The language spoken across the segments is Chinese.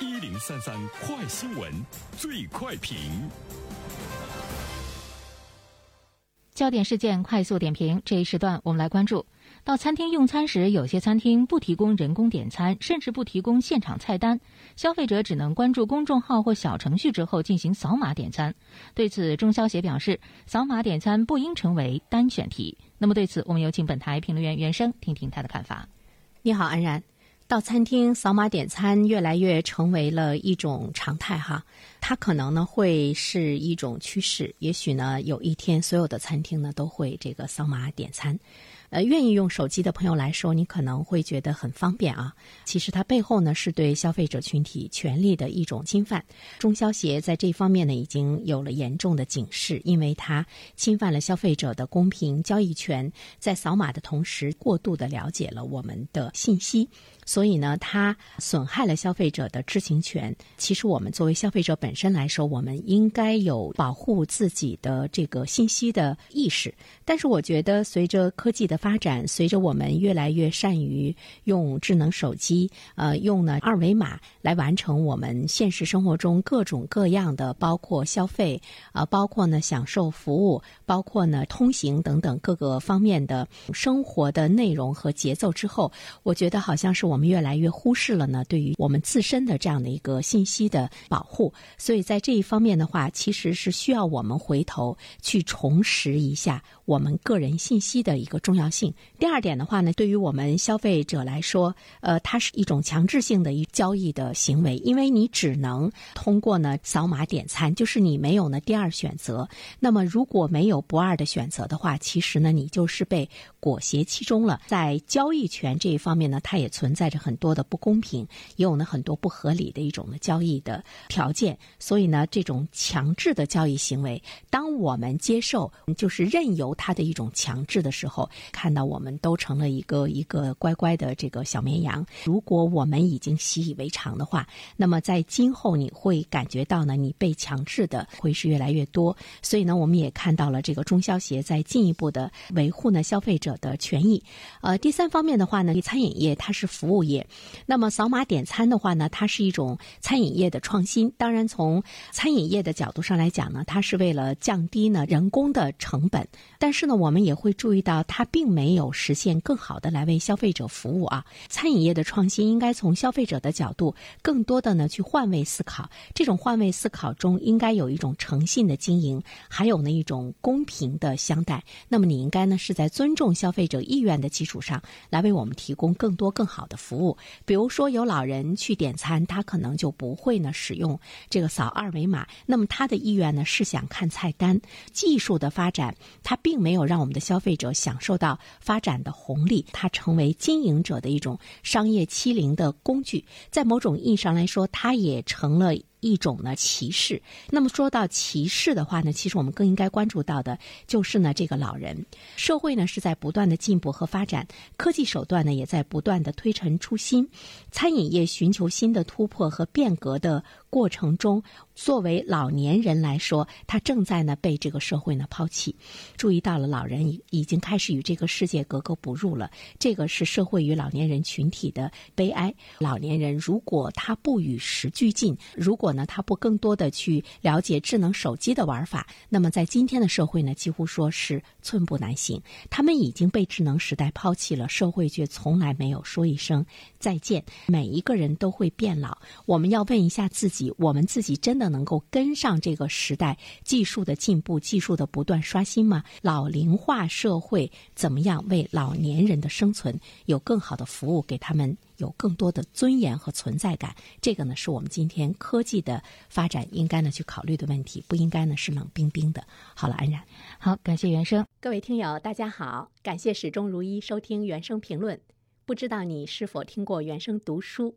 一零三三快新闻，最快评。焦点事件快速点评，这一时段我们来关注：到餐厅用餐时，有些餐厅不提供人工点餐，甚至不提供现场菜单，消费者只能关注公众号或小程序之后进行扫码点餐。对此，中消协表示，扫码点餐不应成为单选题。那么，对此我们有请本台评论员袁生听听他的看法。你好，安然。到餐厅扫码点餐越来越成为了一种常态哈，它可能呢会是一种趋势，也许呢有一天所有的餐厅呢都会这个扫码点餐。呃，愿意用手机的朋友来说，你可能会觉得很方便啊。其实它背后呢，是对消费者群体权利的一种侵犯。中消协在这方面呢，已经有了严重的警示，因为它侵犯了消费者的公平交易权，在扫码的同时，过度的了解了我们的信息，所以呢，它损害了消费者的知情权。其实，我们作为消费者本身来说，我们应该有保护自己的这个信息的意识。但是，我觉得随着科技的发展，随着我们越来越善于用智能手机，呃，用呢二维码来完成我们现实生活中各种各样的，包括消费啊，包括呢享受服务，包括呢通行等等各个方面的生活的内容和节奏之后，我觉得好像是我们越来越忽视了呢对于我们自身的这样的一个信息的保护。所以在这一方面的话，其实是需要我们回头去重拾一下我们个人信息的一个重要。性第二点的话呢，对于我们消费者来说，呃，它是一种强制性的一交易的行为，因为你只能通过呢扫码点餐，就是你没有呢第二选择。那么如果没有不二的选择的话，其实呢你就是被裹挟其中了。在交易权这一方面呢，它也存在着很多的不公平，也有呢很多不合理的一种的交易的条件。所以呢，这种强制的交易行为，当我们接受就是任由它的一种强制的时候。看到我们都成了一个一个乖乖的这个小绵羊。如果我们已经习以为常的话，那么在今后你会感觉到呢，你被强制的会是越来越多。所以呢，我们也看到了这个中消协在进一步的维护呢消费者的权益。呃，第三方面的话呢，餐饮业它是服务业，那么扫码点餐的话呢，它是一种餐饮业的创新。当然，从餐饮业的角度上来讲呢，它是为了降低呢人工的成本。但是呢，我们也会注意到它并。没有实现更好的来为消费者服务啊！餐饮业的创新应该从消费者的角度，更多的呢去换位思考。这种换位思考中，应该有一种诚信的经营，还有呢一种公平的相待。那么你应该呢是在尊重消费者意愿的基础上，来为我们提供更多更好的服务。比如说有老人去点餐，他可能就不会呢使用这个扫二维码，那么他的意愿呢是想看菜单。技术的发展，它并没有让我们的消费者享受到。发展的红利，它成为经营者的一种商业欺凌的工具，在某种意义上来说，它也成了。一种呢歧视。那么说到歧视的话呢，其实我们更应该关注到的就是呢这个老人。社会呢是在不断的进步和发展，科技手段呢也在不断的推陈出新。餐饮业寻求新的突破和变革的过程中，作为老年人来说，他正在呢被这个社会呢抛弃。注意到了，老人已已经开始与这个世界格格不入了。这个是社会与老年人群体的悲哀。老年人如果他不与时俱进，如果呢，他不更多的去了解智能手机的玩法，那么在今天的社会呢，几乎说是寸步难行。他们已经被智能时代抛弃了，社会却从来没有说一声再见。每一个人都会变老，我们要问一下自己：我们自己真的能够跟上这个时代技术的进步、技术的不断刷新吗？老龄化社会怎么样为老年人的生存有更好的服务，给他们？有更多的尊严和存在感，这个呢是我们今天科技的发展应该呢去考虑的问题，不应该呢是冷冰冰的。好了，安然，好，感谢原生，各位听友，大家好，感谢始终如一收听原声评论。不知道你是否听过原声读书？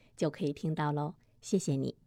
就可以听到喽。谢谢你。